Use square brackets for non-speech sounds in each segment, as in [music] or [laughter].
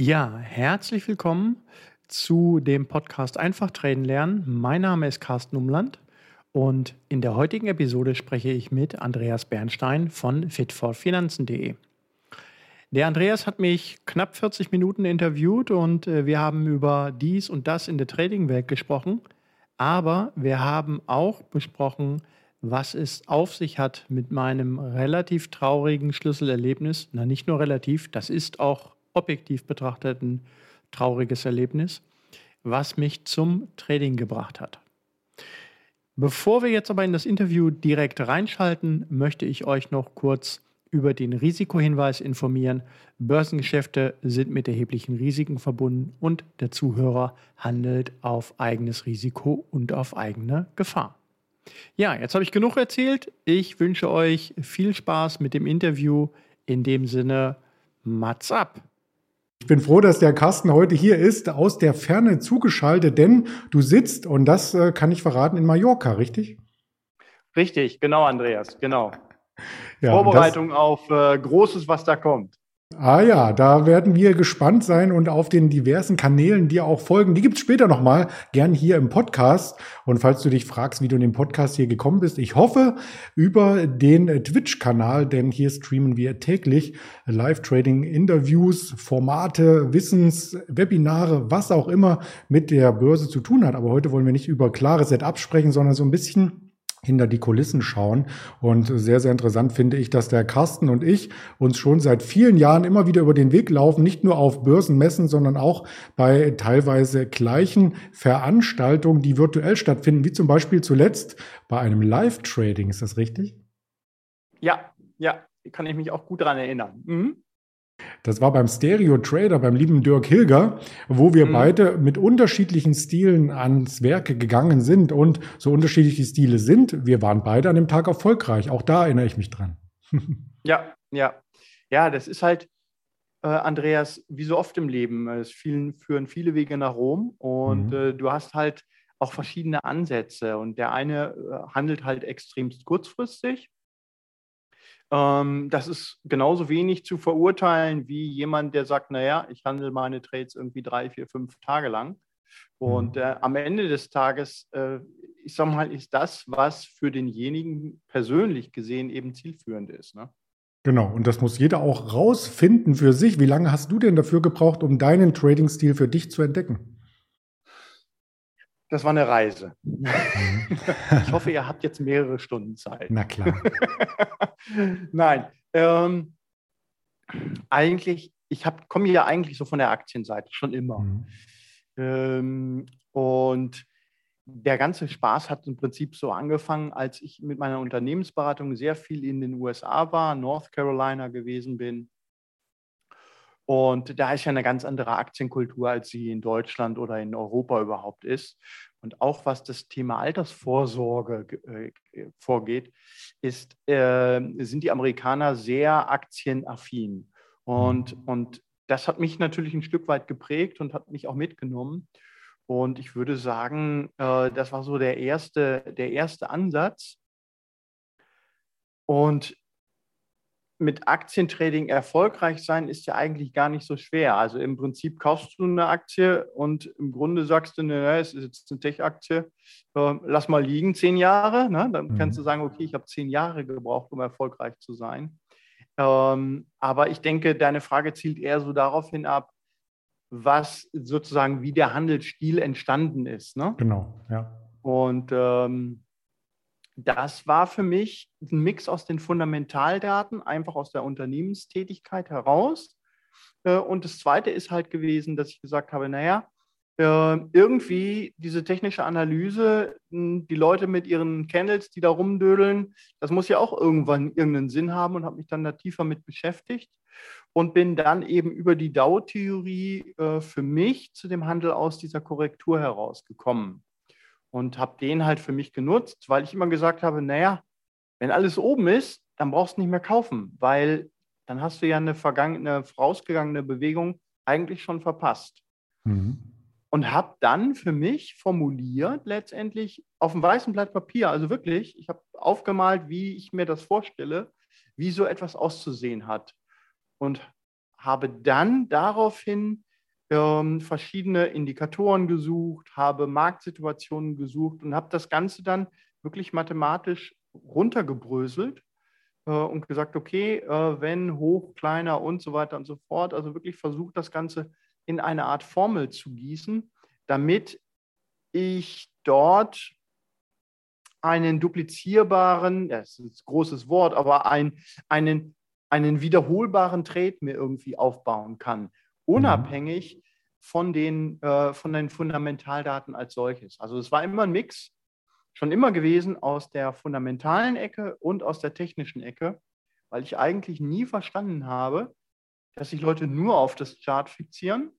Ja, herzlich willkommen zu dem Podcast Einfach Traden lernen. Mein Name ist Carsten Umland und in der heutigen Episode spreche ich mit Andreas Bernstein von fitforfinanzen.de. Der Andreas hat mich knapp 40 Minuten interviewt und äh, wir haben über dies und das in der Trading-Welt gesprochen. Aber wir haben auch besprochen, was es auf sich hat mit meinem relativ traurigen Schlüsselerlebnis. Na, nicht nur relativ, das ist auch objektiv betrachtet ein trauriges Erlebnis, was mich zum Trading gebracht hat. Bevor wir jetzt aber in das Interview direkt reinschalten, möchte ich euch noch kurz über den Risikohinweis informieren. Börsengeschäfte sind mit erheblichen Risiken verbunden und der Zuhörer handelt auf eigenes Risiko und auf eigene Gefahr. Ja, jetzt habe ich genug erzählt. Ich wünsche euch viel Spaß mit dem Interview. In dem Sinne, Mats ab! Ich bin froh, dass der Carsten heute hier ist, aus der Ferne zugeschaltet, denn du sitzt, und das äh, kann ich verraten, in Mallorca, richtig? Richtig, genau, Andreas, genau. Ja, Vorbereitung auf äh, Großes, was da kommt. Ah ja, da werden wir gespannt sein und auf den diversen Kanälen dir auch folgen. Die gibt's später nochmal, gern hier im Podcast. Und falls du dich fragst, wie du in den Podcast hier gekommen bist, ich hoffe über den Twitch-Kanal, denn hier streamen wir täglich Live-Trading-Interviews, Formate, Wissens, Webinare, was auch immer mit der Börse zu tun hat. Aber heute wollen wir nicht über klare Setups sprechen, sondern so ein bisschen hinter die Kulissen schauen. Und sehr, sehr interessant finde ich, dass der Carsten und ich uns schon seit vielen Jahren immer wieder über den Weg laufen, nicht nur auf Börsenmessen, sondern auch bei teilweise gleichen Veranstaltungen, die virtuell stattfinden, wie zum Beispiel zuletzt bei einem Live-Trading. Ist das richtig? Ja, ja, kann ich mich auch gut daran erinnern. Mhm. Das war beim Stereo Trader, beim lieben Dirk Hilger, wo wir mhm. beide mit unterschiedlichen Stilen ans Werke gegangen sind und so unterschiedliche Stile sind. Wir waren beide an dem Tag erfolgreich. Auch da erinnere ich mich dran. [laughs] ja, ja. Ja, das ist halt, äh, Andreas, wie so oft im Leben. Es vielen, führen viele Wege nach Rom und mhm. äh, du hast halt auch verschiedene Ansätze. Und der eine äh, handelt halt extremst kurzfristig ähm, das ist genauso wenig zu verurteilen wie jemand, der sagt, naja, ich handle meine Trades irgendwie drei, vier, fünf Tage lang. Und mhm. äh, am Ende des Tages, äh, ich sag mal, ist das, was für denjenigen persönlich gesehen eben zielführend ist. Ne? Genau, und das muss jeder auch rausfinden für sich. Wie lange hast du denn dafür gebraucht, um deinen Trading-Stil für dich zu entdecken? Das war eine Reise. Mhm. ich hoffe, ihr habt jetzt mehrere Stunden Zeit. Na klar. [laughs] Nein, ähm, eigentlich, ich komme ja eigentlich so von der Aktienseite schon immer. Mhm. Ähm, und der ganze Spaß hat im Prinzip so angefangen, als ich mit meiner Unternehmensberatung sehr viel in den USA war, North Carolina gewesen bin und da ist ja eine ganz andere Aktienkultur, als sie in Deutschland oder in Europa überhaupt ist. Und auch was das Thema Altersvorsorge äh, vorgeht, ist, äh, sind die Amerikaner sehr aktienaffin. Und, mhm. und das hat mich natürlich ein Stück weit geprägt und hat mich auch mitgenommen. Und ich würde sagen, äh, das war so der erste, der erste Ansatz. Und mit Aktientrading erfolgreich sein ist ja eigentlich gar nicht so schwer. Also im Prinzip kaufst du eine Aktie und im Grunde sagst du, ne, es ist jetzt eine Tech-Aktie, äh, lass mal liegen, zehn Jahre. Ne? Dann mhm. kannst du sagen, okay, ich habe zehn Jahre gebraucht, um erfolgreich zu sein. Ähm, aber ich denke, deine Frage zielt eher so darauf hin ab, was sozusagen wie der Handelsstil entstanden ist. Ne? Genau, ja. Und ähm, das war für mich ein Mix aus den Fundamentaldaten, einfach aus der Unternehmenstätigkeit heraus. Äh, und das Zweite ist halt gewesen, dass ich gesagt habe, naja, äh, irgendwie diese technische Analyse, die Leute mit ihren Candles, die da rumdödeln, das muss ja auch irgendwann irgendeinen Sinn haben und habe mich dann da tiefer mit beschäftigt und bin dann eben über die DAO-Theorie äh, für mich zu dem Handel aus dieser Korrektur herausgekommen und habe den halt für mich genutzt, weil ich immer gesagt habe, naja, wenn alles oben ist, dann brauchst du nicht mehr kaufen, weil dann hast du ja eine vergangene, vorausgegangene Bewegung eigentlich schon verpasst. Mhm. Und habe dann für mich formuliert, letztendlich auf einem weißen Blatt Papier, also wirklich, ich habe aufgemalt, wie ich mir das vorstelle, wie so etwas auszusehen hat. Und habe dann daraufhin ähm, verschiedene Indikatoren gesucht, habe Marktsituationen gesucht und habe das Ganze dann wirklich mathematisch runtergebröselt äh, und gesagt, okay, äh, wenn hoch, kleiner und so weiter und so fort, also wirklich versucht, das Ganze in eine Art Formel zu gießen, damit ich dort einen duplizierbaren, das ist ein großes Wort, aber ein, einen, einen wiederholbaren Trade mir irgendwie aufbauen kann unabhängig von den, äh, von den Fundamentaldaten als solches. Also es war immer ein Mix, schon immer gewesen aus der fundamentalen Ecke und aus der technischen Ecke, weil ich eigentlich nie verstanden habe, dass sich Leute nur auf das Chart fixieren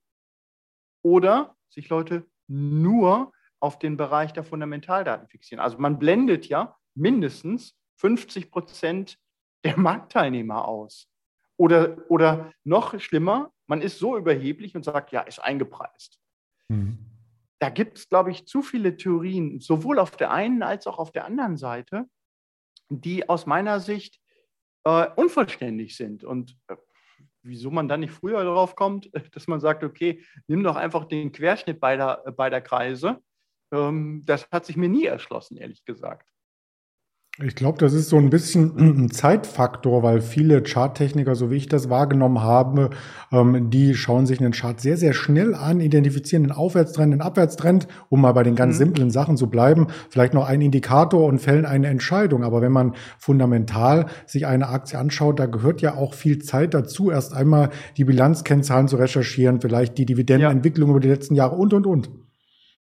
oder sich Leute nur auf den Bereich der Fundamentaldaten fixieren. Also man blendet ja mindestens 50 Prozent der Marktteilnehmer aus. Oder, oder noch schlimmer, man ist so überheblich und sagt, ja, ist eingepreist. Mhm. Da gibt es, glaube ich, zu viele Theorien, sowohl auf der einen als auch auf der anderen Seite, die aus meiner Sicht äh, unvollständig sind. Und äh, wieso man dann nicht früher darauf kommt, [laughs] dass man sagt, okay, nimm doch einfach den Querschnitt beider, äh, beider Kreise. Ähm, das hat sich mir nie erschlossen, ehrlich gesagt. Ich glaube, das ist so ein bisschen [clears throat] ein Zeitfaktor, weil viele Charttechniker, so wie ich das wahrgenommen habe, ähm, die schauen sich einen Chart sehr, sehr schnell an, identifizieren den Aufwärtstrend, den Abwärtstrend, um mal bei den ganz mhm. simplen Sachen zu bleiben, vielleicht noch einen Indikator und fällen eine Entscheidung. Aber wenn man fundamental sich eine Aktie anschaut, da gehört ja auch viel Zeit dazu, erst einmal die Bilanzkennzahlen zu recherchieren, vielleicht die Dividendenentwicklung ja. über die letzten Jahre und, und, und.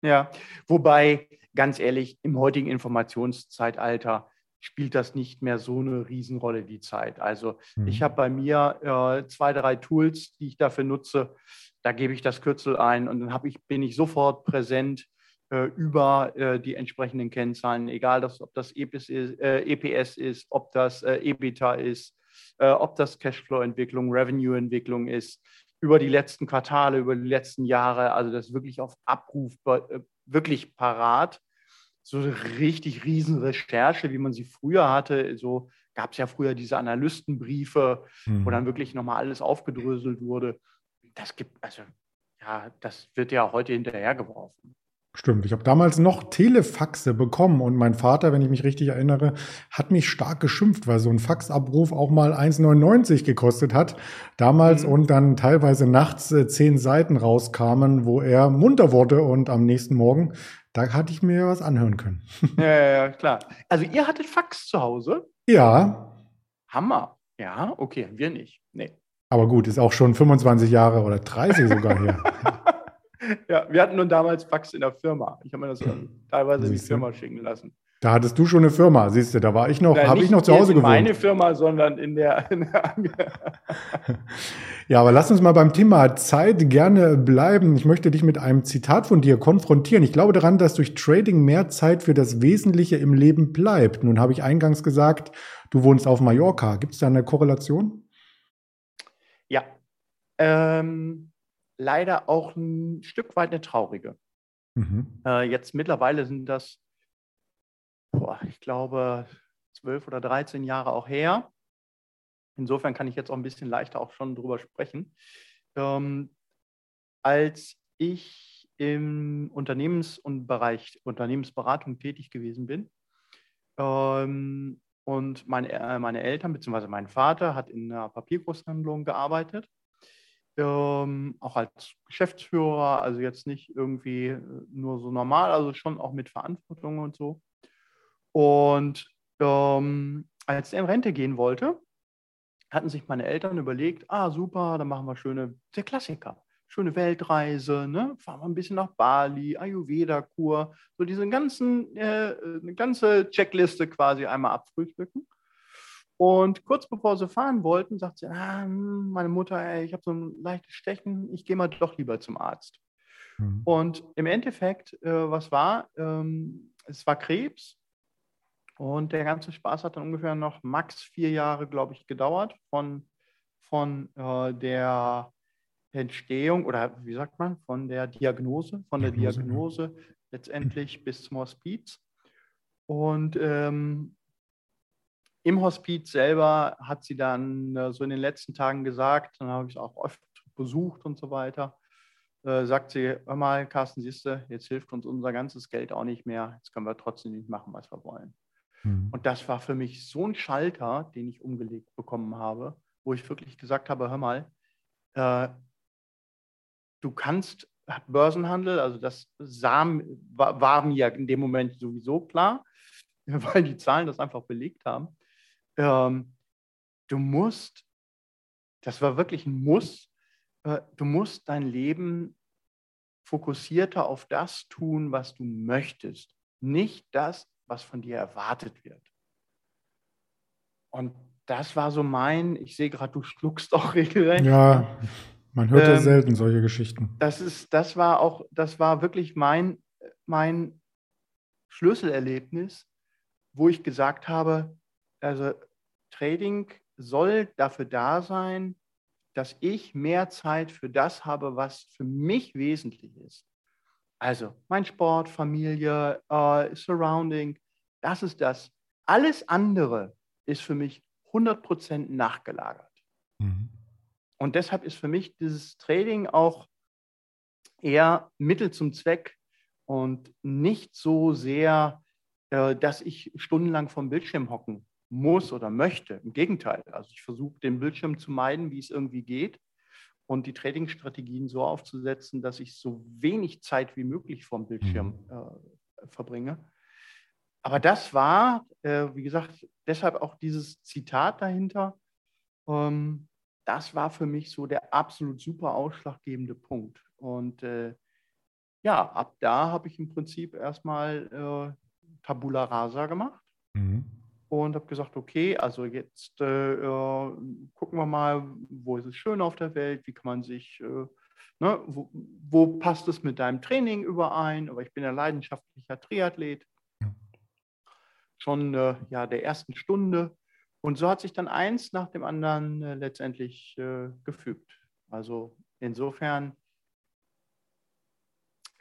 Ja, wobei ganz ehrlich, im heutigen Informationszeitalter spielt das nicht mehr so eine Riesenrolle, die Zeit. Also mhm. ich habe bei mir äh, zwei, drei Tools, die ich dafür nutze. Da gebe ich das Kürzel ein und dann ich, bin ich sofort präsent äh, über äh, die entsprechenden Kennzahlen, egal dass, ob das EPS ist, äh, EPS ist ob das äh, EBITDA ist, äh, ob das Cashflow-Entwicklung, Revenue-Entwicklung ist, über die letzten Quartale, über die letzten Jahre. Also das wirklich auf Abruf wirklich parat so eine richtig riesen Recherche, wie man sie früher hatte. So gab es ja früher diese Analystenbriefe, mhm. wo dann wirklich nochmal alles aufgedröselt wurde. Das gibt, also ja, das wird ja heute hinterhergeworfen. Stimmt, ich habe damals noch Telefaxe bekommen und mein Vater, wenn ich mich richtig erinnere, hat mich stark geschimpft, weil so ein Faxabruf auch mal 1,99 gekostet hat damals mhm. und dann teilweise nachts äh, zehn Seiten rauskamen, wo er munter wurde und am nächsten Morgen da hatte ich mir was anhören können. Ja, ja, ja, [laughs] klar. Also ihr hattet Fax zu Hause? Ja. Hammer. Ja, okay, wir nicht. Nee. Aber gut, ist auch schon 25 Jahre oder 30 sogar her. [laughs] ja, wir hatten nun damals Fax in der Firma. Ich habe mir das teilweise in die Firma schicken lassen. Da hattest du schon eine Firma, siehst du, da war ich noch, habe ich noch zu Hause gewohnt. Nicht meine Firma, sondern in der. In der [laughs] ja, aber lass uns mal beim Thema Zeit gerne bleiben. Ich möchte dich mit einem Zitat von dir konfrontieren. Ich glaube daran, dass durch Trading mehr Zeit für das Wesentliche im Leben bleibt. Nun habe ich eingangs gesagt, du wohnst auf Mallorca. Gibt es da eine Korrelation? Ja. Ähm, leider auch ein Stück weit eine traurige. Mhm. Äh, jetzt mittlerweile sind das boah, ich glaube, zwölf oder 13 Jahre auch her. Insofern kann ich jetzt auch ein bisschen leichter auch schon drüber sprechen. Ähm, als ich im Unternehmens- und Bereich Unternehmensberatung tätig gewesen bin ähm, und meine, äh, meine Eltern bzw. mein Vater hat in einer Papiergroßhandlung gearbeitet, ähm, auch als Geschäftsführer, also jetzt nicht irgendwie nur so normal, also schon auch mit Verantwortung und so. Und ähm, als er in Rente gehen wollte, hatten sich meine Eltern überlegt, ah super, dann machen wir schöne, der Klassiker, schöne Weltreise, ne? fahren wir ein bisschen nach Bali, Ayurveda-Kur, so diese ganzen, äh, eine ganze Checkliste quasi einmal abfrühstücken. Und kurz bevor sie fahren wollten, sagt sie, ah, hm, meine Mutter, ey, ich habe so ein leichtes Stechen, ich gehe mal doch lieber zum Arzt. Mhm. Und im Endeffekt, äh, was war? Ähm, es war Krebs und der ganze Spaß hat dann ungefähr noch max vier Jahre, glaube ich, gedauert von, von äh, der Entstehung oder wie sagt man, von der Diagnose, von der Diagnose, Diagnose letztendlich bis zum Hospiz. Und ähm, im Hospiz selber hat sie dann äh, so in den letzten Tagen gesagt, dann habe ich es auch oft besucht und so weiter. äh, sagt sie, hör mal, Carsten, siehst du, jetzt hilft uns unser ganzes Geld auch nicht mehr. Jetzt können wir trotzdem nicht machen, was wir wollen. Mhm. Und das war für mich so ein Schalter, den ich umgelegt bekommen habe, wo ich wirklich gesagt habe, hör mal, äh, du kannst Börsenhandel, also das sah, war, war, mir in dem Moment sowieso klar, [laughs] weil die Zahlen das einfach belegt haben. Ähm, du musst, das war wirklich ein Muss, äh, du musst dein Leben fokussierter auf das tun, was du möchtest, nicht das, was von dir erwartet wird. Und das war so mein, ich sehe gerade, du schluckst auch [laughs] regelrecht. Ja, man hört ähm, ja selten solche Geschichten. Das ist, das war auch, das war wirklich mein, mein Schlüsselerlebnis, wo ich gesagt habe, also Trading soll dafür da sein, dass ich mehr Zeit für das habe, was für mich wesentlich ist. Also mein Sport, Familie, äh, Surrounding, das ist das. Alles andere ist für mich 100% nachgelagert. Mhm. Und deshalb ist für mich dieses Trading auch eher Mittel zum Zweck und nicht so sehr, äh, dass ich stundenlang vom Bildschirm hocken muss oder möchte. Im Gegenteil, also ich versuche den Bildschirm zu meiden, wie es irgendwie geht und die Trading-Strategien so aufzusetzen, dass ich so wenig Zeit wie möglich vom Bildschirm mhm. äh, verbringe. Aber das war, äh, wie gesagt, deshalb auch dieses Zitat dahinter. Ähm, das war für mich so der absolut super ausschlaggebende Punkt. Und äh, ja, ab da habe ich im Prinzip erstmal äh, Tabula Rasa gemacht. Mhm und habe gesagt, okay, also jetzt äh, gucken wir mal, wo ist es schön auf der Welt, wie kann man sich, äh, ne, wo, wo, passt es mit deinem Training überein, aber ich bin ja leidenschaftlicher Triathlet, schon äh, ja, der ersten Stunde. Und so hat sich dann eins nach dem anderen äh, letztendlich äh, gefügt. Also insofern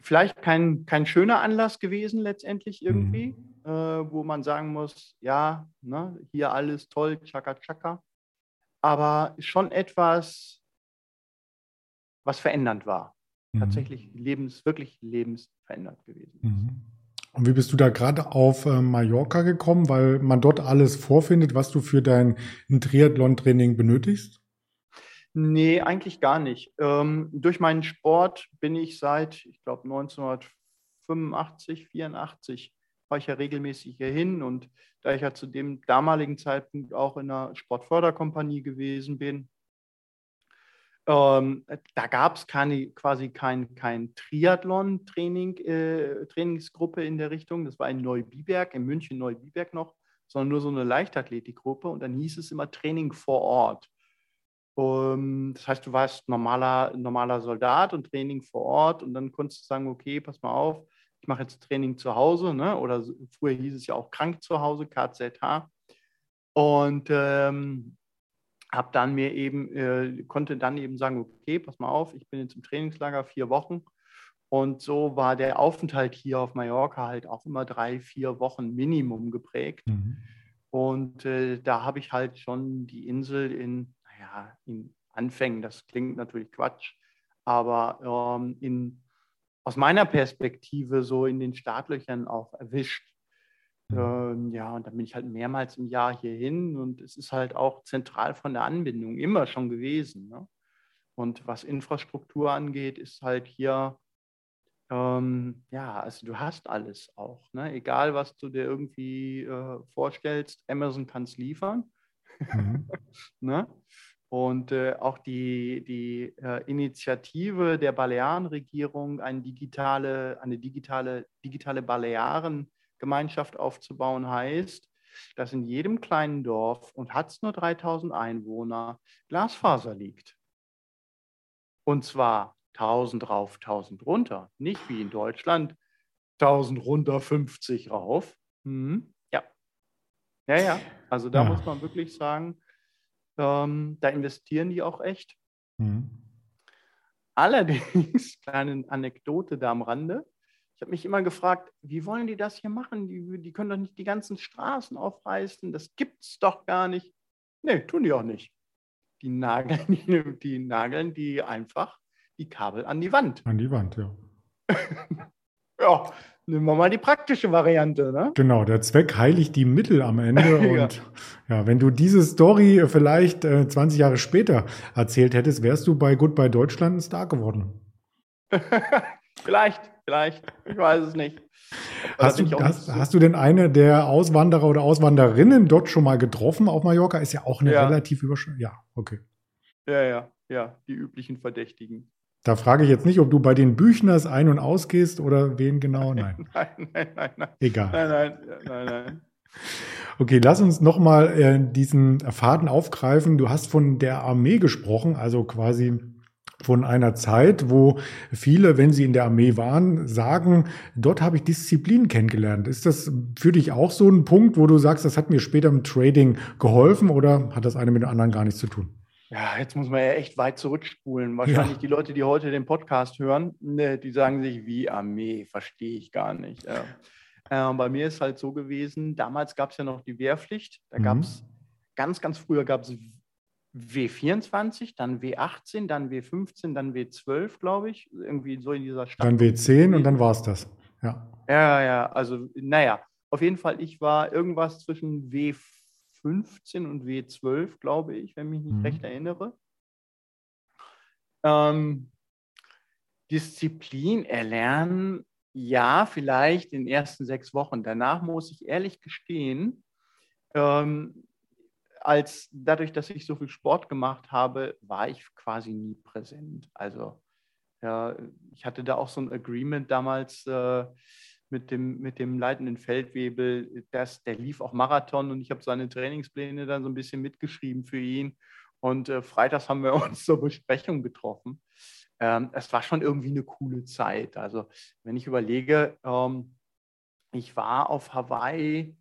vielleicht kein, kein schöner Anlass gewesen letztendlich irgendwie, mhm. äh, wo man sagen muss, ja, ne, hier alles toll, tschakka tschakka, aber schon etwas, was verändernd war. Mhm. Tatsächlich lebens, wirklich lebensverändert gewesen. Mhm. Und wie bist du da gerade auf äh, Mallorca gekommen, weil man dort alles vorfindet, was du für dein Triathlon-Training benötigst? Nee, eigentlich gar nicht. Ähm, durch meinen Sport bin ich seit, ich glaube, 1985, 84 war ich ja regelmäßig hier hin und da ich ja zu dem damaligen Zeitpunkt auch in einer Sportförderkompanie gewesen bin, ähm, da gab es quasi kein, kein Triathlon-Training, äh, Trainingsgruppe in der Richtung. Das war in Neubiberg, in München Neubiberg noch, sondern nur so eine Leichtathletikgruppe und dann hieß es immer Training vor Ort. Um, das heißt, du warst normaler, normaler Soldat und Training vor Ort und dann konntest du sagen, okay, pass mal auf, ich mache jetzt Training zu Hause, ne? oder früher hieß es ja auch krank zu Hause, KZH. Und ähm, habe dann mir eben, äh, konnte dann eben sagen, okay, pass mal auf, ich bin jetzt im Trainingslager vier Wochen. Und so war der Aufenthalt hier auf Mallorca halt auch immer drei, vier Wochen Minimum geprägt. Mhm. Und äh, da habe ich halt schon die Insel in ja, in Anfängen, das klingt natürlich Quatsch, aber ähm, in, aus meiner Perspektive so in den Startlöchern auch erwischt. Mhm. Ähm, ja, und dann bin ich halt mehrmals im Jahr hierhin und es ist halt auch zentral von der Anbindung immer schon gewesen. Ne? Und was Infrastruktur angeht, ist halt hier, ähm, ja, also du hast alles auch. Ne? Egal, was du dir irgendwie äh, vorstellst, Amazon kann es liefern. Mhm. [laughs] ne? Und äh, auch die, die äh, Initiative der Balearenregierung, eine digitale, eine digitale, digitale Balearengemeinschaft aufzubauen, heißt, dass in jedem kleinen Dorf und hat es nur 3000 Einwohner Glasfaser liegt. Und zwar 1000 rauf, 1000 runter. Nicht wie in Deutschland 1000 runter, 50 rauf. Hm, ja. Ja, ja. Also da ja. muss man wirklich sagen, ähm, da investieren die auch echt. Mhm. Allerdings, [laughs] kleine Anekdote da am Rande, ich habe mich immer gefragt, wie wollen die das hier machen? Die, die können doch nicht die ganzen Straßen aufreißen, das gibt es doch gar nicht. Nee, tun die auch nicht. Die nageln die, [laughs] die nageln die einfach die Kabel an die Wand. An die Wand, ja. [laughs] ja, nehmen wir mal die praktische Variante. Ne? Genau, der Zweck heiligt die Mittel am Ende. [laughs] ja. Und ja, wenn du diese Story vielleicht äh, 20 Jahre später erzählt hättest, wärst du bei Goodbye Deutschland ein Star geworden. [laughs] vielleicht, vielleicht. Ich weiß es nicht. Hast du, hast, hast du, denn eine der Auswanderer oder Auswanderinnen dort schon mal getroffen auf Mallorca? Ist ja auch eine ja. relativ überschaubar. Ja, okay. Ja, ja, ja, die üblichen Verdächtigen. Da frage ich jetzt nicht, ob du bei den Büchners ein- und ausgehst oder wen genau. Nein. nein, [laughs] nein, nein, nein. Egal. Nein, nein, nein, nein. [laughs] Okay, lass uns nochmal äh, diesen Faden aufgreifen. Du hast von der Armee gesprochen, also quasi von einer Zeit, wo viele, wenn sie in der Armee waren, sagen, dort habe ich Disziplin kennengelernt. Ist das für dich auch so ein Punkt, wo du sagst, das hat mir später im Trading geholfen oder hat das eine mit dem anderen gar nichts zu tun? Ja, jetzt muss man ja echt weit zurückspulen. Wahrscheinlich ja. die Leute, die heute den Podcast hören, ne, die sagen sich, wie Armee, verstehe ich gar nicht. Ja. Äh, bei mir ist halt so gewesen, damals gab es ja noch die Wehrpflicht. Da mhm. gab es, ganz, ganz früher gab es W24, dann W18, dann W15, dann W12, glaube ich. Irgendwie so in dieser Stadt. Dann W10 und dann war es das. Ja. Ja, ja, also naja, auf jeden Fall, ich war irgendwas zwischen W15 und W12, glaube ich, wenn mich nicht mhm. recht erinnere. Ähm, Disziplin erlernen, ja, vielleicht in den ersten sechs Wochen. Danach muss ich ehrlich gestehen, ähm, als dadurch, dass ich so viel Sport gemacht habe, war ich quasi nie präsent. Also ja, ich hatte da auch so ein Agreement damals äh, mit, dem, mit dem leitenden Feldwebel, dass, der lief auch Marathon und ich habe seine Trainingspläne dann so ein bisschen mitgeschrieben für ihn. Und äh, freitags haben wir [laughs] uns zur Besprechung getroffen. Ähm, es war schon irgendwie eine coole Zeit. Also wenn ich überlege, ähm, ich war auf Hawaii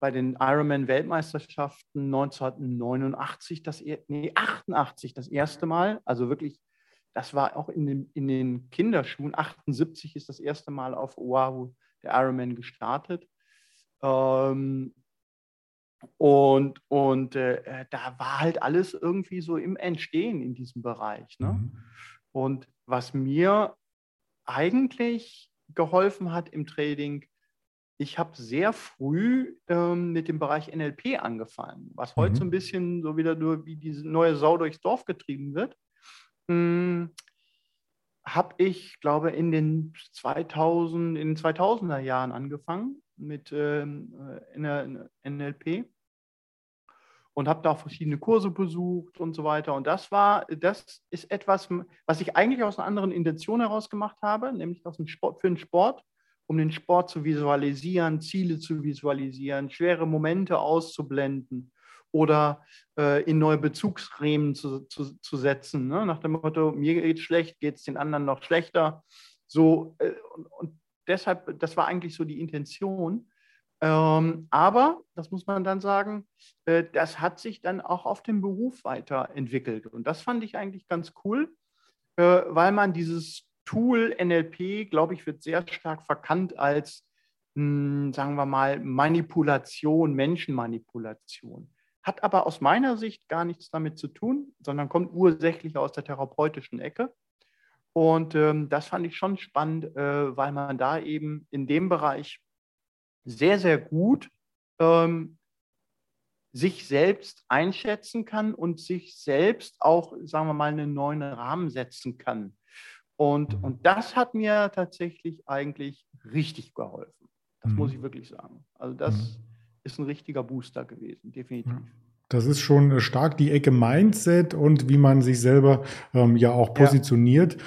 bei den Ironman-Weltmeisterschaften 1989, das, nee, 88 das erste Mal. Also wirklich, das war auch in den, in den Kinderschuhen. 78 ist das erste Mal auf Oahu der Ironman gestartet. Ähm, und und äh, da war halt alles irgendwie so im Entstehen in diesem Bereich. Ne? Mhm. Und was mir eigentlich geholfen hat im Trading, ich habe sehr früh ähm, mit dem Bereich NLP angefangen, was heute mhm. so ein bisschen so wieder nur wie diese neue Sau durchs Dorf getrieben wird. Hm, habe ich, glaube in den 2000 in den 2000er Jahren angefangen mit ähm, äh, NLP und habe da verschiedene Kurse besucht und so weiter. Und das war, das ist etwas, was ich eigentlich aus einer anderen Intention heraus gemacht habe, nämlich aus dem Sport, für den Sport um den Sport zu visualisieren, Ziele zu visualisieren, schwere Momente auszublenden oder äh, in neue Bezugsrehmen zu, zu, zu setzen. Ne? Nach dem Motto, mir geht es schlecht, geht es den anderen noch schlechter. So, äh, und, und, deshalb, das war eigentlich so die Intention. Ähm, aber, das muss man dann sagen, äh, das hat sich dann auch auf dem Beruf weiterentwickelt. Und das fand ich eigentlich ganz cool, äh, weil man dieses Tool NLP, glaube ich, wird sehr stark verkannt als, mh, hm, sagen wir mal, Manipulation, Menschenmanipulation. Hat aber aus meiner Sicht gar nichts damit zu tun, sondern kommt ursächlich aus der therapeutischen Ecke. Und ähm, das fand ich schon spannend, äh, weil man da eben in dem Bereich sehr, sehr gut ähm, sich selbst einschätzen kann und sich selbst auch, sagen wir mal, einen neuen Rahmen setzen kann. Und, und das hat mir tatsächlich eigentlich richtig geholfen. Das mhm. muss ich wirklich sagen. Also das mhm. Ist ein richtiger Booster gewesen, definitiv. Das ist schon stark die Ecke Mindset und wie man sich selber ähm, ja auch positioniert. Ja.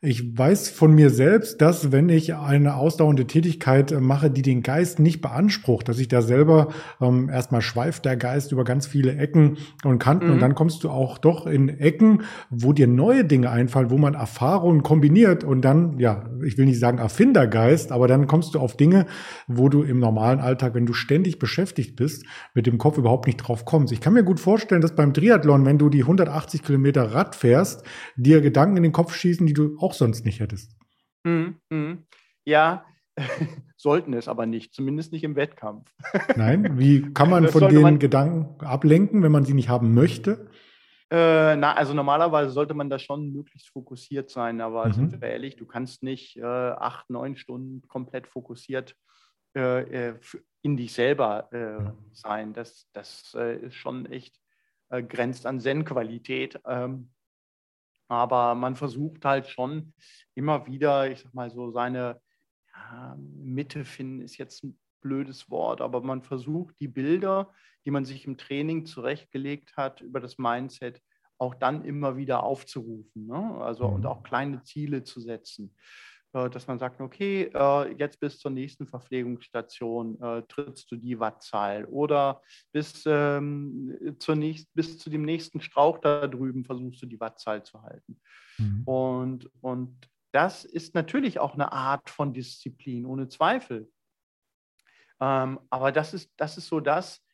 Ich weiß von mir selbst, dass wenn ich eine ausdauernde Tätigkeit äh, mache, die den Geist nicht beansprucht, dass ich da selber ähm, erstmal schweift der Geist über ganz viele Ecken und Kanten mhm. und dann kommst du auch doch in Ecken, wo dir neue Dinge einfallen, wo man Erfahrungen kombiniert und dann, ja, ich will nicht sagen Erfindergeist, aber dann kommst du auf Dinge, wo du im normalen Alltag, wenn du ständig beschäftigt bist, mit dem Kopf überhaupt nicht drauf kommst. Ich kann mir gut vorstellen, dass beim Triathlon, wenn du die 180 Kilometer Rad fährst, dir Gedanken in den Kopf schießen, die du auch auch sonst nicht hättest. Mm, mm. Ja, [laughs] sollten es aber nicht, zumindest nicht im Wettkampf. [laughs] Nein, wie kann man von den man Gedanken ablenken, wenn man sie nicht haben möchte? Äh, na, also normalerweise sollte man da schon möglichst fokussiert sein, aber mhm. sind wir ehrlich, du kannst nicht äh, acht, neun Stunden komplett fokussiert äh, äh in dich selber äh, sein. Das, das äh, ist schon echt grenzt an Zen-Qualität. Ähm, aber man versucht halt schon immer wieder, ich sag mal so, seine ja, Mitte finden ist jetzt ein blödes Wort, aber man versucht die Bilder, die man sich im Training zurechtgelegt hat über das Mindset, auch dann immer wieder aufzurufen. Ne? Also und mhm. auch kleine Ziele zu setzen. Äh, dass man sagt, okay, äh, jetzt bis zur nächsten Verpflegungsstation äh, trittst du die Wattzahl oder bis, ähm, zur nächst, bis zu dem nächsten Strauch da drüben versuchst du die Wattzahl zu halten. Mhm. Und, und das ist natürlich auch eine Art von Disziplin, ohne Zweifel. Ähm, aber das ist, das ist so das,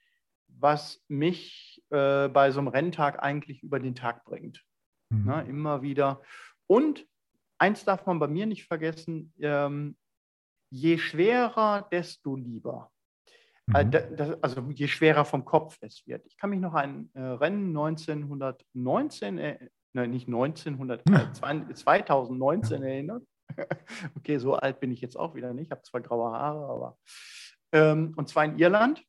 was mich äh, bei so einem Renntag eigentlich über den Tag bringt. Mhm. Na, immer wieder. Und eins darf man bei mir nicht vergessen, ähm, je schwerer, desto lieber. Äh, mhm. Das, also je schwerer vom Kopf es wird. Ich kann mich noch an ein äh, Rennen 1919, äh, nein, nicht 1900, äh, [laughs] 2019 erinnern. [laughs] okay, so alt bin ich jetzt auch wieder nicht. Ich habe zwar graue Haare, aber. Ähm, und zwar in Irland.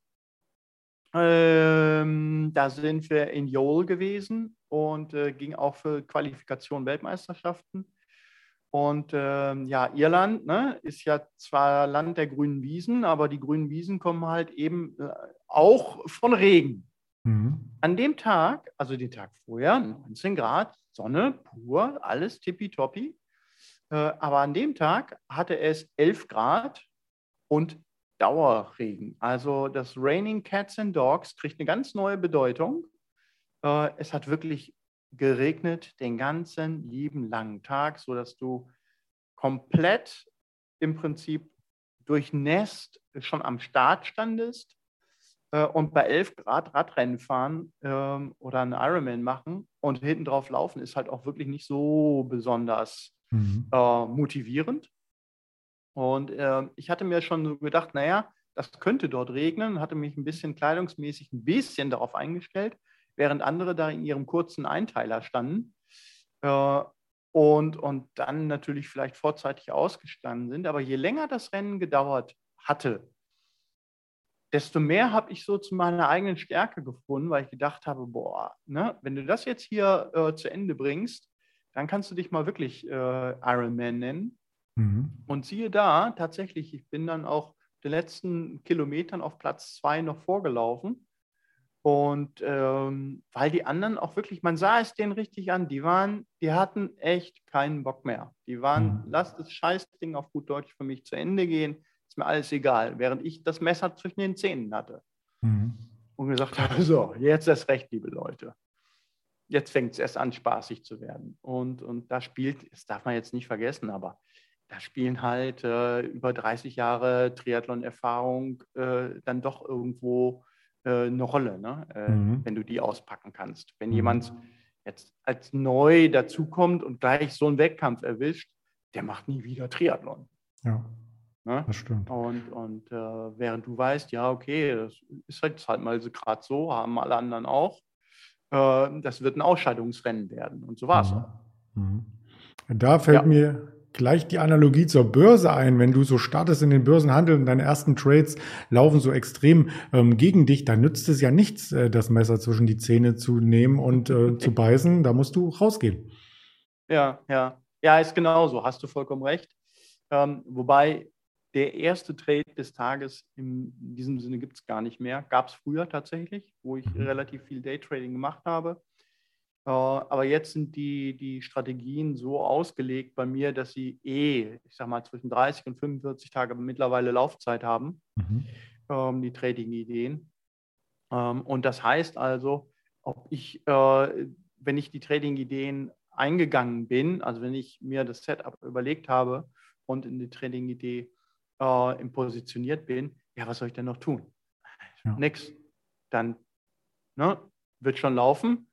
Ähm, da sind wir in Yole gewesen und äh, ging auch für Qualifikation Weltmeisterschaften. Und ähm, ja, Irland ne, ist ja zwar Land der grünen Wiesen, aber die grünen Wiesen kommen halt eben äh, auch von Regen. Mhm. An dem Tag, also den Tag vorher, 19 Grad, Sonne pur, alles tippitoppi. Äh, aber an dem Tag hatte es 11 Grad und Dauerregen. Also das Raining Cats and Dogs kriegt eine ganz neue Bedeutung. Äh, es hat wirklich geregnet den ganzen lieben langen Tag, sodass du komplett im Prinzip durchnässt schon am Start standest äh, und bei 11 Grad Radrennen fahren ähm, oder einen Ironman machen und hinten drauf laufen, ist halt auch wirklich nicht so besonders mhm. äh, motivierend. Und äh, ich hatte mir schon so gedacht, naja, das könnte dort regnen, hatte mich ein bisschen kleidungsmäßig ein bisschen darauf eingestellt während andere da in ihrem kurzen Einteiler standen äh, und, und dann natürlich vielleicht vorzeitig ausgestanden sind. Aber je länger das Rennen gedauert hatte, desto mehr habe ich so zu meiner eigenen Stärke gefunden, weil ich gedacht habe, boah, ne, wenn du das jetzt hier äh, zu Ende bringst, dann kannst du dich mal wirklich äh, Ironman nennen. Mhm. Und siehe da, tatsächlich, ich bin dann auch den letzten Kilometern auf Platz zwei noch vorgelaufen. Und ähm, weil die anderen auch wirklich, man sah es denen richtig an, die waren, die hatten echt keinen Bock mehr. Die waren, mhm. lass das Scheißding auf gut Deutsch für mich zu Ende gehen, ist mir alles egal, während ich das Messer zwischen den Zähnen hatte. Mhm. Und gesagt habe, [laughs] so, jetzt ist recht, liebe Leute. Jetzt fängt es erst an, spaßig zu werden. Und, und da spielt, das darf man jetzt nicht vergessen, aber da spielen halt äh, über 30 Jahre Triathlon-Erfahrung äh, dann doch irgendwo äh, eine Rolle, ne? Äh, mhm. wenn du die auspacken kannst. Wenn mhm. jemand jetzt als neu dazukommt und gleich so einen Wettkampf erwischt, der macht nie wieder Triathlon. Ja. Ne? Das stimmt. Und, und äh, während du weißt, ja, okay, das ist halt, halt mal so gerade so, haben alle anderen auch, äh, das wird ein Ausscheidungsrennen werden. Und so war es mhm. Mhm. Da fällt ja. mir gleich die Analogie zur Börse ein. Wenn du so startest in den Börsenhandel und deine ersten Trades laufen so extrem ähm, gegen dich, dann nützt es ja nichts, äh, das Messer zwischen die Zähne zu nehmen und äh, zu beißen. Da musst du rausgehen. Ja, ja. Ja, ist genauso. Hast du vollkommen recht. Ähm, wobei der erste Trade des Tages in diesem Sinne gibt es gar nicht mehr. Gab es früher tatsächlich, wo ich mhm. relativ viel Daytrading gemacht habe. Äh, aber jetzt sind die, die Strategien so ausgelegt bei mir, dass sie eh, ich sag mal, zwischen 30 und 45 Tage mittlerweile Laufzeit haben, mhm. ähm, die Trading-Ideen. Ähm, und das heißt also, ob ich, äh, wenn ich die Trading-Ideen eingegangen bin, also wenn ich mir das Setup überlegt habe und in die Trading-Idee äh, positioniert bin, ja, was soll ich denn noch tun? Ja. Nix. Dann ne, wird schon laufen.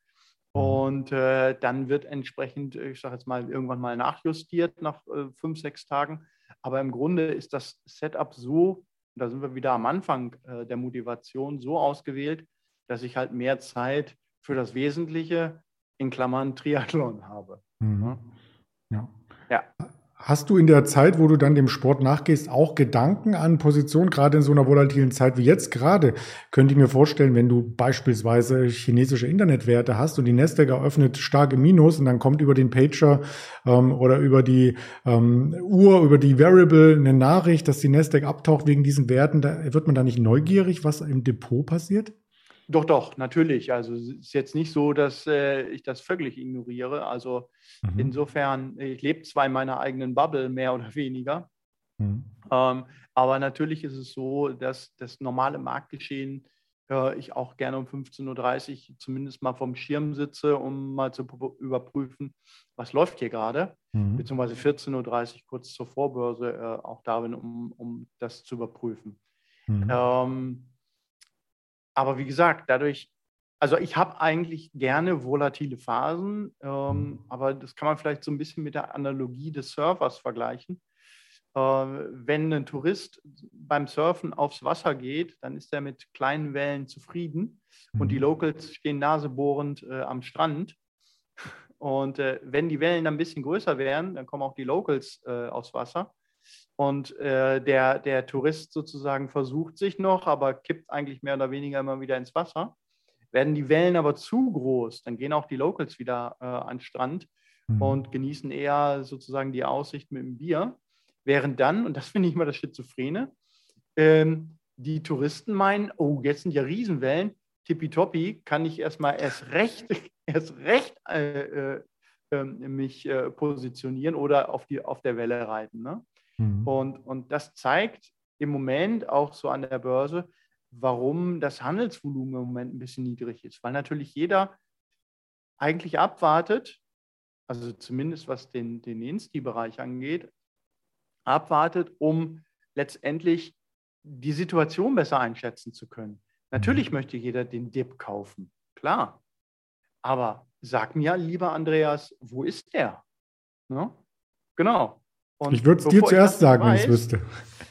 Mhm. Und äh, dann wird entsprechend, ich sage jetzt mal, irgendwann mal nachjustiert nach äh, fünf, sechs Tagen. Aber im Grunde ist das Setup so, da sind wir wieder am Anfang äh, der Motivation, so ausgewählt, dass ich halt mehr Zeit für das Wesentliche in Klammern Triathlon habe. Mhm. Ja. ja. Hast du in der Zeit, wo du dann dem Sport nachgehst, auch Gedanken an Positionen, gerade in so einer volatilen Zeit wie jetzt gerade? Könnte ich mir vorstellen, wenn du beispielsweise chinesische Internetwerte hast und die Nasdaq eröffnet starke Minus und dann kommt über den Pager ähm, oder über die ähm, Uhr, über die Variable eine Nachricht, dass die Nasdaq abtaucht wegen diesen Werten, da wird man da nicht neugierig, was im Depot passiert? Doch, doch, natürlich. Also es ist jetzt nicht so, dass äh, ich das völlig ignoriere. Also mhm. insofern, ich lebe zwar in meiner eigenen Bubble, mehr oder weniger. Mhm. Ähm, aber natürlich ist es so, dass das normale Marktgeschehen äh, ich auch gerne um 15.30 Uhr zumindest mal vom Schirm sitze, um mal zu überprüfen, was läuft hier gerade. Mhm. Beziehungsweise 14.30 Uhr kurz zur Vorbörse äh, auch da bin, um, um das zu überprüfen. Mhm. Ähm, aber wie gesagt, dadurch, also ich habe eigentlich gerne volatile Phasen, ähm, mhm. aber das kann man vielleicht so ein bisschen mit der Analogie des Surfers vergleichen. Äh, wenn ein Tourist beim Surfen aufs Wasser geht, dann ist er mit kleinen Wellen zufrieden mhm. und die mhm. Locals stehen nasebohrend äh, am Strand. Und äh, wenn die Wellen dann ein bisschen größer werden, dann kommen auch die Locals äh, aufs Wasser. Und äh, der, der Tourist sozusagen versucht sich noch, aber kippt eigentlich mehr oder weniger immer wieder ins Wasser. Werden die Wellen aber zu groß, dann gehen auch die Locals wieder äh, an den Strand mhm. und genießen eher sozusagen die Aussicht mit dem Bier. Während dann, und das finde ich immer das Schizophrene, ähm, die Touristen meinen, oh, jetzt sind ja Riesenwellen, tippitoppi, kann ich erstmal erst recht, [laughs] erst recht äh, äh, ähm, mich äh, positionieren oder auf, die, auf der Welle reiten. Ne? Mhm. Und, und das zeigt im Moment auch so an der Börse, warum das Handelsvolumen im Moment ein bisschen niedrig ist. Weil natürlich jeder eigentlich abwartet, also zumindest was den, den Insti-Bereich angeht, abwartet, um letztendlich die Situation besser einschätzen zu können. Natürlich mhm. möchte jeder den Dip kaufen, klar. Aber sag mir, lieber Andreas, wo ist der? Ne? Genau. Und ich würde es dir zuerst sagen, wenn ich es wüsste.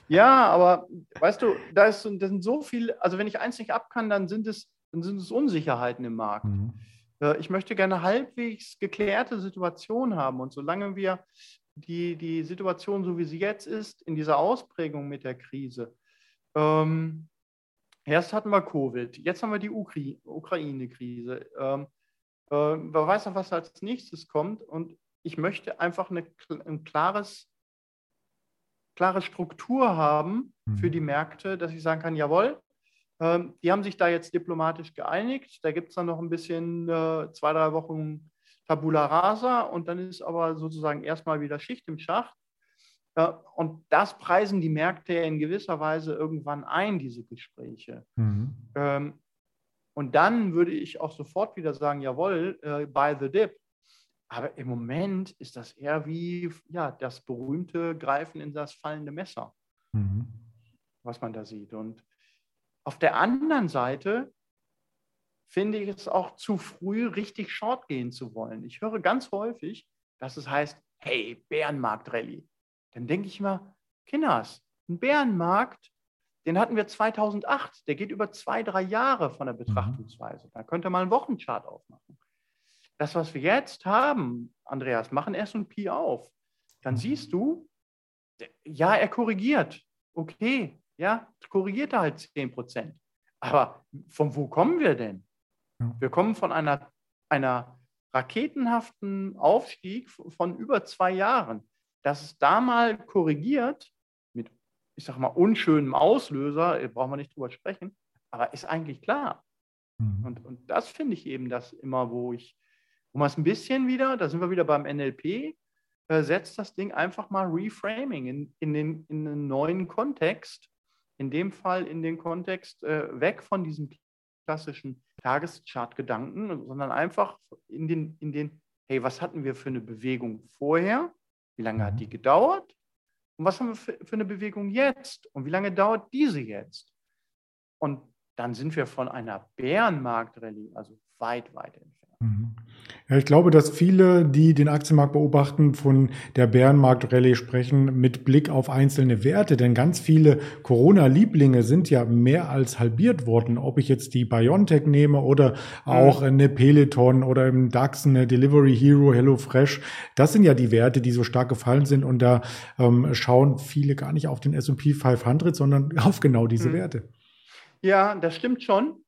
Ja, aber weißt du, da, ist, da sind so viele, also wenn ich eins nicht ab kann, dann sind es, dann sind es Unsicherheiten im Markt. Mhm. Äh, ich möchte gerne halbwegs geklärte Situationen haben. Und solange wir die, die Situation, so wie sie jetzt ist, in dieser Ausprägung mit der Krise, ähm, erst hatten wir Covid, jetzt haben wir die Ukri Ukraine-Krise. Ähm, äh, wer weiß noch, was als nächstes kommt. Und ich möchte einfach eine, ein klares klare Struktur haben für mhm. die Märkte, dass ich sagen kann, jawohl, ähm, die haben sich da jetzt diplomatisch geeinigt. Da gibt es dann noch ein bisschen äh, zwei, drei Wochen Tabula Rasa und dann ist aber sozusagen erstmal wieder Schicht im Schacht. Äh, und das preisen die Märkte in gewisser Weise irgendwann ein, diese Gespräche. Mhm. Ähm, und dann würde ich auch sofort wieder sagen, jawohl, äh, buy the dip. Aber im Moment ist das eher wie ja, das berühmte Greifen in das fallende Messer, mhm. was man da sieht. Und auf der anderen Seite finde ich es auch zu früh, richtig short gehen zu wollen. Ich höre ganz häufig, dass es heißt, hey, Bärenmarkt-Rallye. Dann denke ich immer, Kinders, ein Bärenmarkt, den hatten wir 2008. Der geht über zwei, drei Jahre von der mhm. Betrachtungsweise. Da könnte man einen Wochenchart aufmachen das, was wir jetzt haben, Andreas, machen S&P auf, dann siehst du, ja, er korrigiert. Okay, ja, korrigiert er halt 10 Prozent. Aber von wo kommen wir denn? Wir kommen von einer, einer raketenhaften Aufstieg von über zwei Jahren. Dass es da mal korrigiert, mit, ich sag mal, unschönem Auslöser, brauchen wir nicht drüber sprechen, aber ist eigentlich klar. Mhm. Und, und das finde ich eben das immer, wo ich um es ein bisschen wieder, da sind wir wieder beim NLP, äh, setzt das Ding einfach mal Reframing in, in, den, in einen neuen Kontext. In dem Fall in den Kontext äh, weg von diesem klassischen Tageschart-Gedanken, sondern einfach in den, in den, hey, was hatten wir für eine Bewegung vorher? Wie lange hat die mhm. gedauert? Und was haben wir für, für eine Bewegung jetzt? Und wie lange dauert diese jetzt? Und dann sind wir von einer Bärenmarktrallye, also weit, weit entfernt. Mhm. Ja, ich glaube, dass viele, die den Aktienmarkt beobachten, von der Bärenmarkt-Rallye sprechen mit Blick auf einzelne Werte. Denn ganz viele Corona-Lieblinge sind ja mehr als halbiert worden. Ob ich jetzt die BioNTech nehme oder auch eine Peloton oder im DAX eine Delivery Hero, HelloFresh. Das sind ja die Werte, die so stark gefallen sind. Und da ähm, schauen viele gar nicht auf den S&P 500, sondern [laughs] auf genau diese mhm. Werte. Ja, das stimmt schon.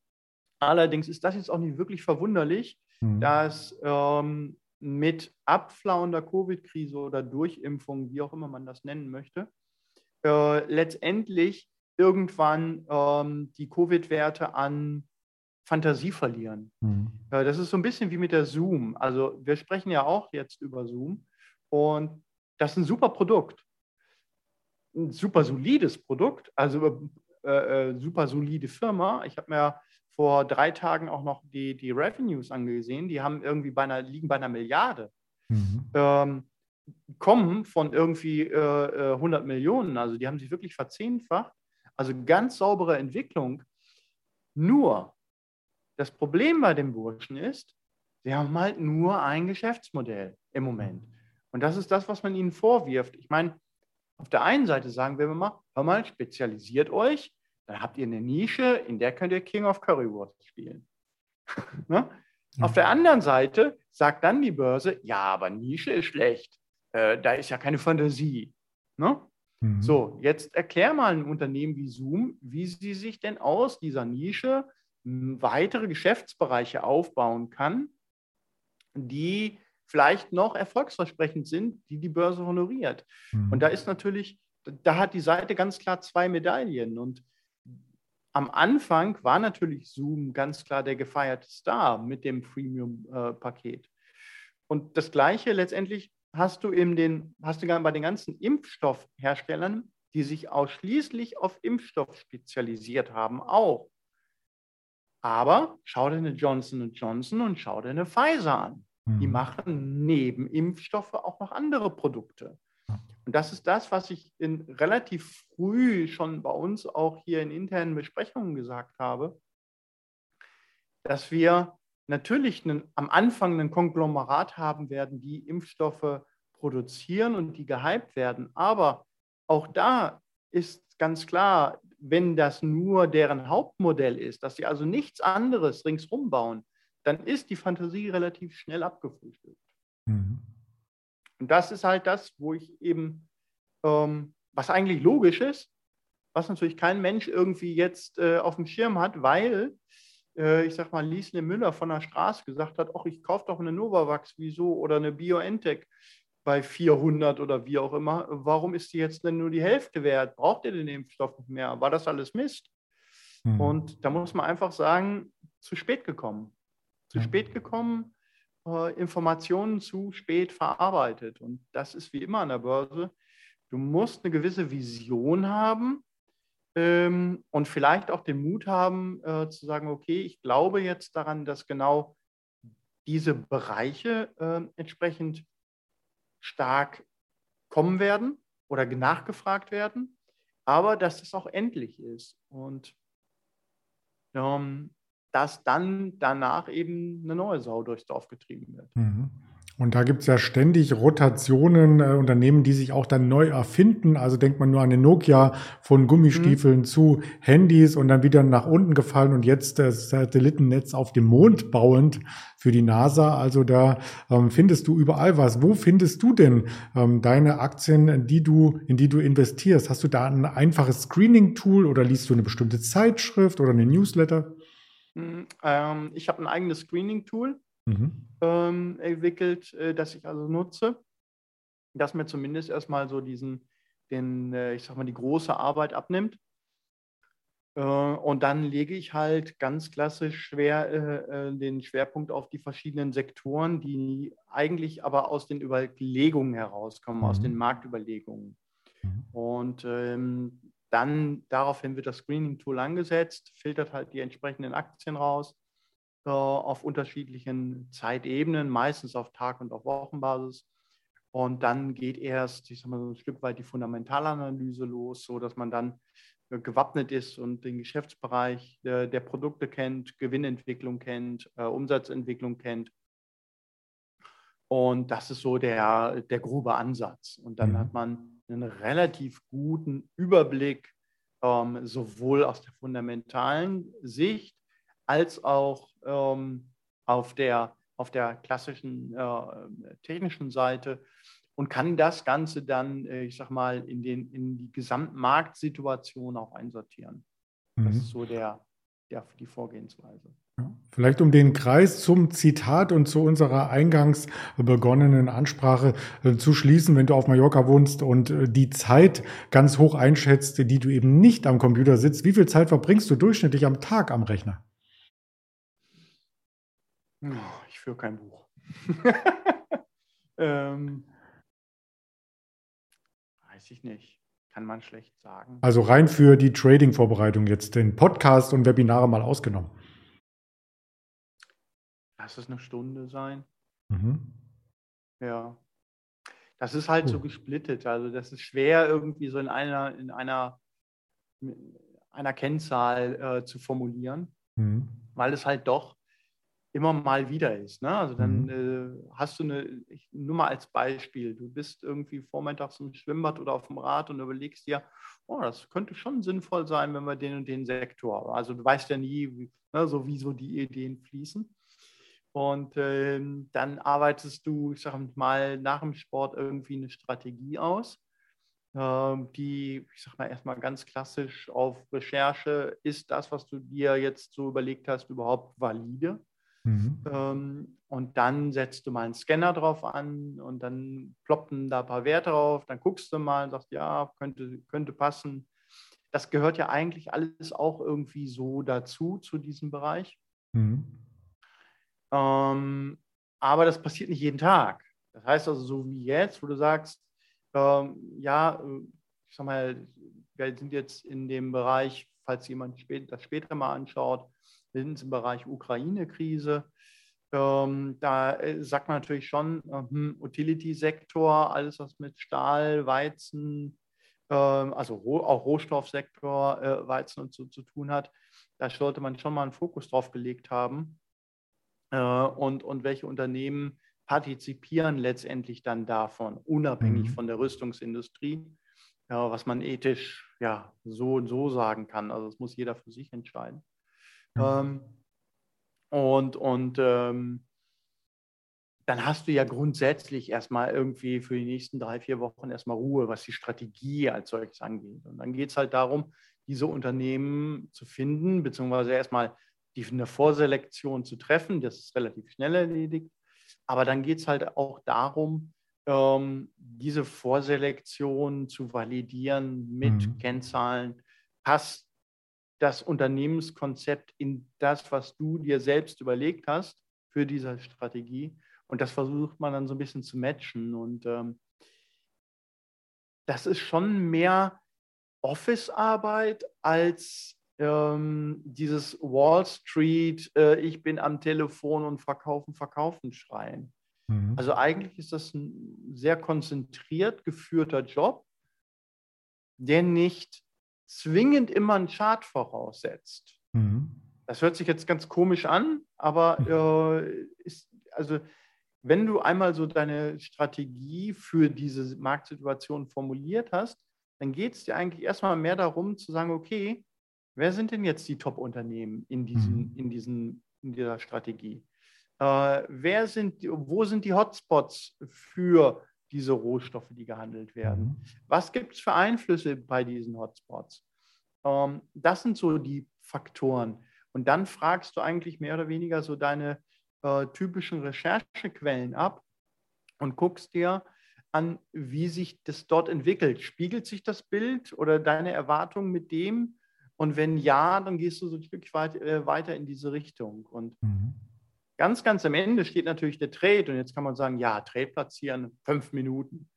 Allerdings ist das jetzt auch nicht wirklich verwunderlich mhm. dass ähm, mit abflauender Covid-Krise oder Durchimpfung, wie auch immer man das nennen möchte, äh, letztendlich irgendwann ähm, die Covid-Werte an Fantasie verlieren. Mhm. Äh, das ist so ein bisschen wie mit der Zoom. Also wir sprechen ja auch jetzt über Zoom und das ist ein super Produkt. Ein super solides Produkt, also äh, äh super solide Firma. Ich habe mir vor drei Tagen auch noch die, die Revenues angesehen. Die haben irgendwie bei einer, liegen bei einer Milliarde. Mhm. Ähm, kommen von irgendwie äh, 100 äh, Millionen. Also die haben sich wirklich verzehnfacht. Also ganz saubere Entwicklung. Nur das Problem bei dem Burschen ist, sie haben halt nur ein Geschäftsmodell im Moment. Und das ist das, was man ihnen vorwirft. Ich meine, auf der einen Seite sagen wir mal, hör mal, spezialisiert euch, dann habt ihr eine Nische, in der könnt ihr King of Currywurst spielen. [laughs] ne? ja. Auf der anderen Seite sagt dann die Börse, ja, aber Nische ist schlecht. Äh, da ist ja keine Fantasie. Ne? Mhm. So, jetzt erklär mal ein Unternehmen wie Zoom, wie sie sich denn aus dieser Nische weitere Geschäftsbereiche aufbauen kann, die vielleicht noch erfolgsversprechend sind, die die Börse honoriert. Mhm. Und da ist natürlich, da hat die Seite ganz klar zwei Medaillen. Und am Anfang war natürlich Zoom ganz klar der gefeierte Star mit dem Premium-Paket. Und das Gleiche letztendlich hast du, in den, hast du bei den ganzen Impfstoffherstellern, die sich ausschließlich auf Impfstoff spezialisiert haben, auch. Aber schau dir eine Johnson Johnson und schau dir eine Pfizer an. Mhm. Die machen neben Impfstoffe auch noch andere Produkte. Und das ist das, was ich in relativ früh schon bei uns auch hier in internen Besprechungen gesagt habe, dass wir natürlich einen, am Anfang ein Konglomerat haben werden, die Impfstoffe produzieren und die gehypt werden. Aber auch da ist ganz klar, wenn das nur deren Hauptmodell ist, dass sie also nichts anderes ringsrum bauen, dann ist die Fantasie relativ schnell abgefrühstückt. Mhm. Und das ist halt das, wo ich eben, ähm, was eigentlich logisch ist, was natürlich kein Mensch irgendwie jetzt äh, auf dem Schirm hat, weil, äh, ich sag mal, Liesle Müller von der Straße gesagt hat, ach, ich kaufe doch eine Novavax, wieso, oder eine BioNTech bei 400 oder wie auch immer. Warum ist die jetzt denn nur die Hälfte wert? Braucht ihr den Impfstoff nicht mehr? War das alles Mist? Mhm. Und da muss man einfach sagen, zu spät gekommen. Zu ja. spät gekommen Informationen zu spät verarbeitet. Und das ist wie immer an der Börse. Du musst eine gewisse Vision haben ähm, und vielleicht auch den Mut haben äh, zu sagen, okay, ich glaube jetzt daran, dass genau diese Bereiche äh, entsprechend stark kommen werden oder nachgefragt werden, aber dass es auch endlich ist. Und ähm, dass dann danach eben eine neue Sau durchs Dorf getrieben wird. Mhm. Und da gibt es ja ständig Rotationen, äh, Unternehmen, die sich auch dann neu erfinden. Also denkt man nur an den Nokia von Gummistiefeln mhm. zu Handys und dann wieder nach unten gefallen und jetzt das Satellitennetz auf dem Mond bauend für die NASA. Also da ähm, findest du überall was. Wo findest du denn ähm, deine Aktien, die du, in die du investierst? Hast du da ein einfaches Screening-Tool oder liest du eine bestimmte Zeitschrift oder eine Newsletter? Hm, ähm, ich habe ein eigenes Screening-Tool mhm. ähm, entwickelt, äh, das ich also nutze, das mir zumindest erstmal so diesen, den, äh, ich sag mal, die große Arbeit abnimmt. Äh, und dann lege ich halt ganz klassisch schwer äh, äh, den Schwerpunkt auf die verschiedenen Sektoren, die eigentlich aber aus den Überlegungen herauskommen, mhm. aus den Marktüberlegungen. Mhm. Und ähm, dann daraufhin wird das Screening-Tool angesetzt, filtert halt die entsprechenden Aktien raus äh, auf unterschiedlichen Zeitebenen, meistens auf Tag- und auf Wochenbasis. Und dann geht erst, ich sag mal, so ein Stück weit die Fundamentalanalyse los, so dass man dann äh, gewappnet ist und den Geschäftsbereich äh, der Produkte kennt, Gewinnentwicklung kennt, äh, Umsatzentwicklung kennt. Und das ist so der, der grobe Ansatz. Und dann mhm. hat man einen relativ guten Überblick, ähm, sowohl aus der fundamentalen Sicht als auch ähm, auf, der, auf der klassischen äh, technischen Seite und kann das Ganze dann, äh, ich sag mal, in, den, in die Gesamtmarktsituation auch einsortieren. Mhm. Das ist so der, der, die Vorgehensweise. Vielleicht um den Kreis zum Zitat und zu unserer eingangs begonnenen Ansprache äh, zu schließen, wenn du auf Mallorca wohnst und äh, die Zeit ganz hoch einschätzt, die du eben nicht am Computer sitzt, wie viel Zeit verbringst du durchschnittlich am Tag am Rechner? Ich führe kein Buch. [laughs] ähm, weiß ich nicht. Kann man schlecht sagen. Also rein für die Trading-Vorbereitung jetzt, den Podcast und Webinare mal ausgenommen. Lass es eine Stunde sein. Mhm. Ja. Das ist halt cool. so gesplittet. Also das ist schwer irgendwie so in einer, in einer, einer Kennzahl äh, zu formulieren, mhm. weil es halt doch immer mal wieder ist. Ne? Also dann mhm. äh, hast du eine, ich, nur mal als Beispiel, du bist irgendwie vormittags im Schwimmbad oder auf dem Rad und überlegst dir, oh, das könnte schon sinnvoll sein, wenn wir den und den Sektor, also du weißt ja nie, wie, ne, so wie so die Ideen fließen. Und ähm, dann arbeitest du, ich sage mal, nach dem Sport irgendwie eine Strategie aus, ähm, die, ich sage mal, erstmal ganz klassisch auf Recherche, ist das, was du dir jetzt so überlegt hast, überhaupt valide? Mhm. Ähm, und dann setzt du mal einen Scanner drauf an und dann ploppen da ein paar Werte drauf, dann guckst du mal und sagst, ja, könnte, könnte passen. Das gehört ja eigentlich alles auch irgendwie so dazu, zu diesem Bereich. Mhm. Ähm, aber das passiert nicht jeden Tag. Das heißt also, so wie jetzt, wo du sagst, ähm, ja, äh, ich sag mal, wir sind jetzt in dem Bereich, falls jemand spät, das später mal anschaut, wir sind im Bereich Ukraine-Krise. Ähm, da äh, sagt man natürlich schon, äh, hm, Utility-Sektor, alles was mit Stahl, Weizen, äh, also auch Rohstoffsektor, äh, Weizen und so zu tun hat, da sollte man schon mal einen Fokus drauf gelegt haben. Äh, und, und welche Unternehmen partizipieren letztendlich dann davon, unabhängig mhm. von der Rüstungsindustrie, ja, was man ethisch ja so und so sagen kann. Also das muss jeder für sich entscheiden. Mhm. Ähm, und und ähm, dann hast du ja grundsätzlich erstmal irgendwie für die nächsten drei, vier Wochen erstmal Ruhe, was die Strategie als solches angeht. Und dann geht es halt darum, diese Unternehmen zu finden, beziehungsweise erstmal die, eine Vorselektion zu treffen. Das ist relativ schnell erledigt. Aber dann geht es halt auch darum, ähm, diese Vorselektion zu validieren mit mhm. Kennzahlen. Passt das Unternehmenskonzept in das, was du dir selbst überlegt hast für diese Strategie? Und das versucht man dann so ein bisschen zu matchen. Und ähm, das ist schon mehr Office-Arbeit als ähm, dieses Wall Street, äh, ich bin am Telefon und verkaufen, verkaufen schreien. Mhm. Also eigentlich ist das ein sehr konzentriert geführter Job, der nicht zwingend immer einen Chart voraussetzt. Mhm. Das hört sich jetzt ganz komisch an, aber äh, ist, also wenn du einmal so deine Strategie für diese Marktsituation formuliert hast, dann geht es dir eigentlich erstmal mehr darum zu sagen, okay, Wer sind denn jetzt die Top-Unternehmen in, diesen, mhm. in, diesen, in dieser Strategie? Äh, wer sind, wo sind die Hotspots für diese Rohstoffe, die gehandelt werden? Mhm. Was gibt es für Einflüsse bei diesen Hotspots? Ähm, das sind so die Faktoren. Und dann fragst du eigentlich mehr oder weniger so deine äh, typischen Recherchequellen ab und guckst dir an, wie sich das dort entwickelt. Spiegelt sich das Bild oder deine Erwartungen mit dem, und wenn ja, dann gehst du so ein Stück weit, äh, weiter in diese Richtung. Und mhm. ganz, ganz am Ende steht natürlich der Trade. Und jetzt kann man sagen, ja, Trade platzieren, fünf Minuten.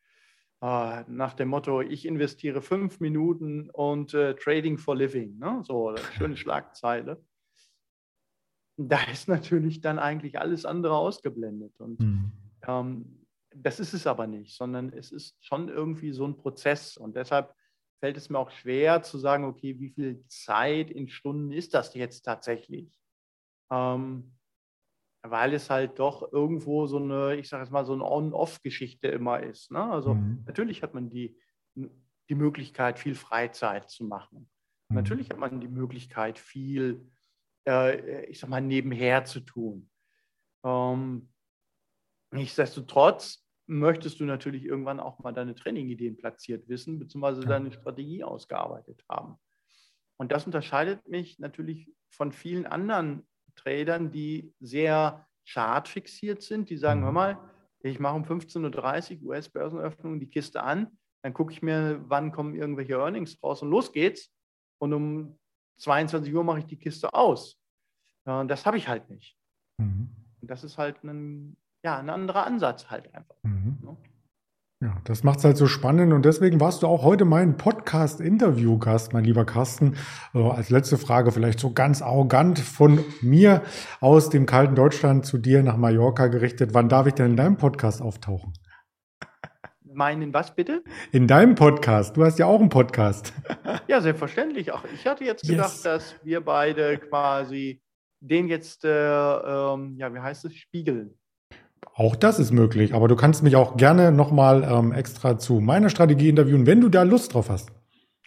Äh, nach dem Motto, ich investiere fünf Minuten und äh, Trading for Living. Ne? So, [laughs] schöne Schlagzeile. Da ist natürlich dann eigentlich alles andere ausgeblendet. Und mhm. ähm, das ist es aber nicht, sondern es ist schon irgendwie so ein Prozess. Und deshalb fällt es mir auch schwer zu sagen, okay, wie viel Zeit in Stunden ist das jetzt tatsächlich? Ähm, weil es halt doch irgendwo so eine, ich sage jetzt mal, so eine On-Off-Geschichte immer ist. Ne? Also mhm. natürlich hat man die, die Möglichkeit, viel Freizeit zu machen. Mhm. Natürlich hat man die Möglichkeit, viel, äh, ich sag mal, nebenher zu tun. Ähm, nichtsdestotrotz möchtest du natürlich irgendwann auch mal deine Trainingideen platziert wissen, beziehungsweise deine Strategie ausgearbeitet haben. Und das unterscheidet mich natürlich von vielen anderen Tradern, die sehr chartfixiert sind, die sagen, hör mhm. mal, ich mache um 15.30 Uhr US-Börsenöffnung die Kiste an, dann gucke ich mir, wann kommen irgendwelche Earnings raus und los geht's. Und um 22 Uhr mache ich die Kiste aus. Das habe ich halt nicht. Mhm. Und das ist halt ein, ja, ein anderer Ansatz halt einfach. Mhm. Ne? Ja, das macht es halt so spannend und deswegen warst du auch heute mein Podcast-Interview-Gast, mein lieber Carsten. Also als letzte Frage vielleicht so ganz arrogant von mir aus dem kalten Deutschland zu dir nach Mallorca gerichtet. Wann darf ich denn in deinem Podcast auftauchen? Meinen was bitte? In deinem Podcast. Du hast ja auch einen Podcast. [laughs] Ja, selbstverständlich. Auch ich hatte jetzt gedacht, yes. dass wir beide quasi den jetzt, äh, ähm, ja, wie heißt es, spiegeln. Auch das ist möglich, aber du kannst mich auch gerne nochmal ähm, extra zu meiner Strategie interviewen, wenn du da Lust drauf hast.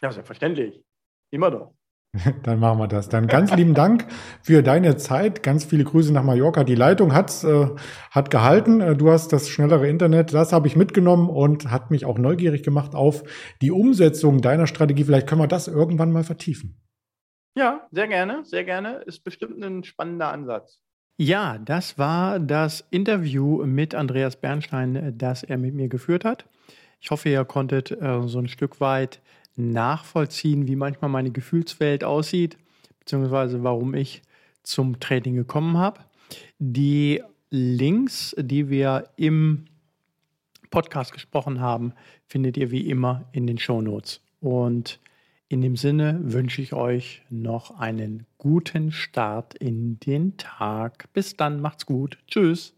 Ja, selbstverständlich. Immer doch. [laughs] Dann machen wir das. Dann ganz lieben Dank für deine Zeit. Ganz viele Grüße nach Mallorca. Die Leitung hat's, äh, hat gehalten. Äh, du hast das schnellere Internet. Das habe ich mitgenommen und hat mich auch neugierig gemacht auf die Umsetzung deiner Strategie. Vielleicht können wir das irgendwann mal vertiefen. Ja, sehr gerne, sehr gerne. Ist bestimmt ein spannender Ansatz. Ja, das war das Interview mit Andreas Bernstein, das er mit mir geführt hat. Ich hoffe, ihr konntet äh, so ein Stück weit nachvollziehen, wie manchmal meine Gefühlswelt aussieht, beziehungsweise warum ich zum Trading gekommen habe. Die Links, die wir im Podcast gesprochen haben, findet ihr wie immer in den Show Notes. Und in dem Sinne wünsche ich euch noch einen guten Start in den Tag. Bis dann, macht's gut. Tschüss.